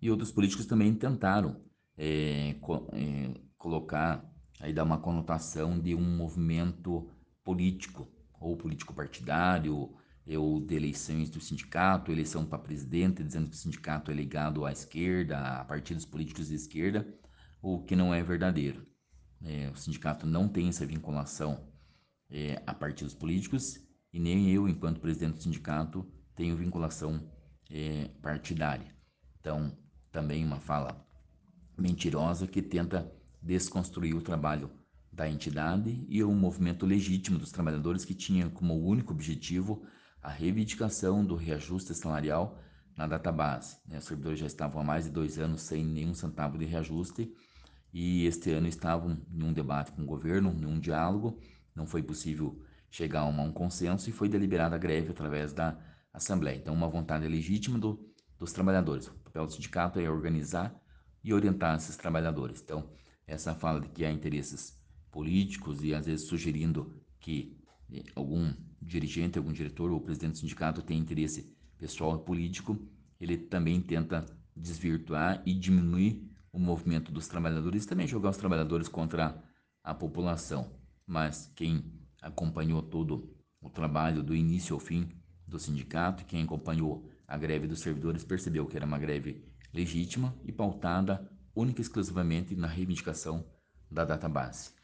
e outros políticos também tentaram é, co é, colocar, aí dar uma conotação de um movimento político, ou político partidário, ou de eleições do sindicato, eleição para presidente, dizendo que o sindicato é ligado à esquerda, a partidos políticos de esquerda, o que não é verdadeiro. É, o sindicato não tem essa vinculação é, a partidos políticos e nem eu, enquanto presidente do sindicato, tenho vinculação é, partidária. Então, também uma fala mentirosa que tenta desconstruir o trabalho da entidade e o movimento legítimo dos trabalhadores que tinha como único objetivo a reivindicação do reajuste salarial na database. Né? Os servidores já estavam há mais de dois anos sem nenhum centavo de reajuste e este ano estavam em um debate com o governo, em um diálogo, não foi possível chegar a um consenso e foi deliberada a greve através da Assembleia. Então, uma vontade legítima do, dos trabalhadores. Papel do sindicato é organizar e orientar esses trabalhadores. Então, essa fala de que há interesses políticos e às vezes sugerindo que eh, algum dirigente, algum diretor ou presidente do sindicato tem interesse pessoal e político, ele também tenta desvirtuar e diminuir o movimento dos trabalhadores e também jogar os trabalhadores contra a população. Mas quem acompanhou todo o trabalho do início ao fim do sindicato, quem acompanhou a greve dos servidores percebeu que era uma greve legítima e pautada única e exclusivamente na reivindicação da database.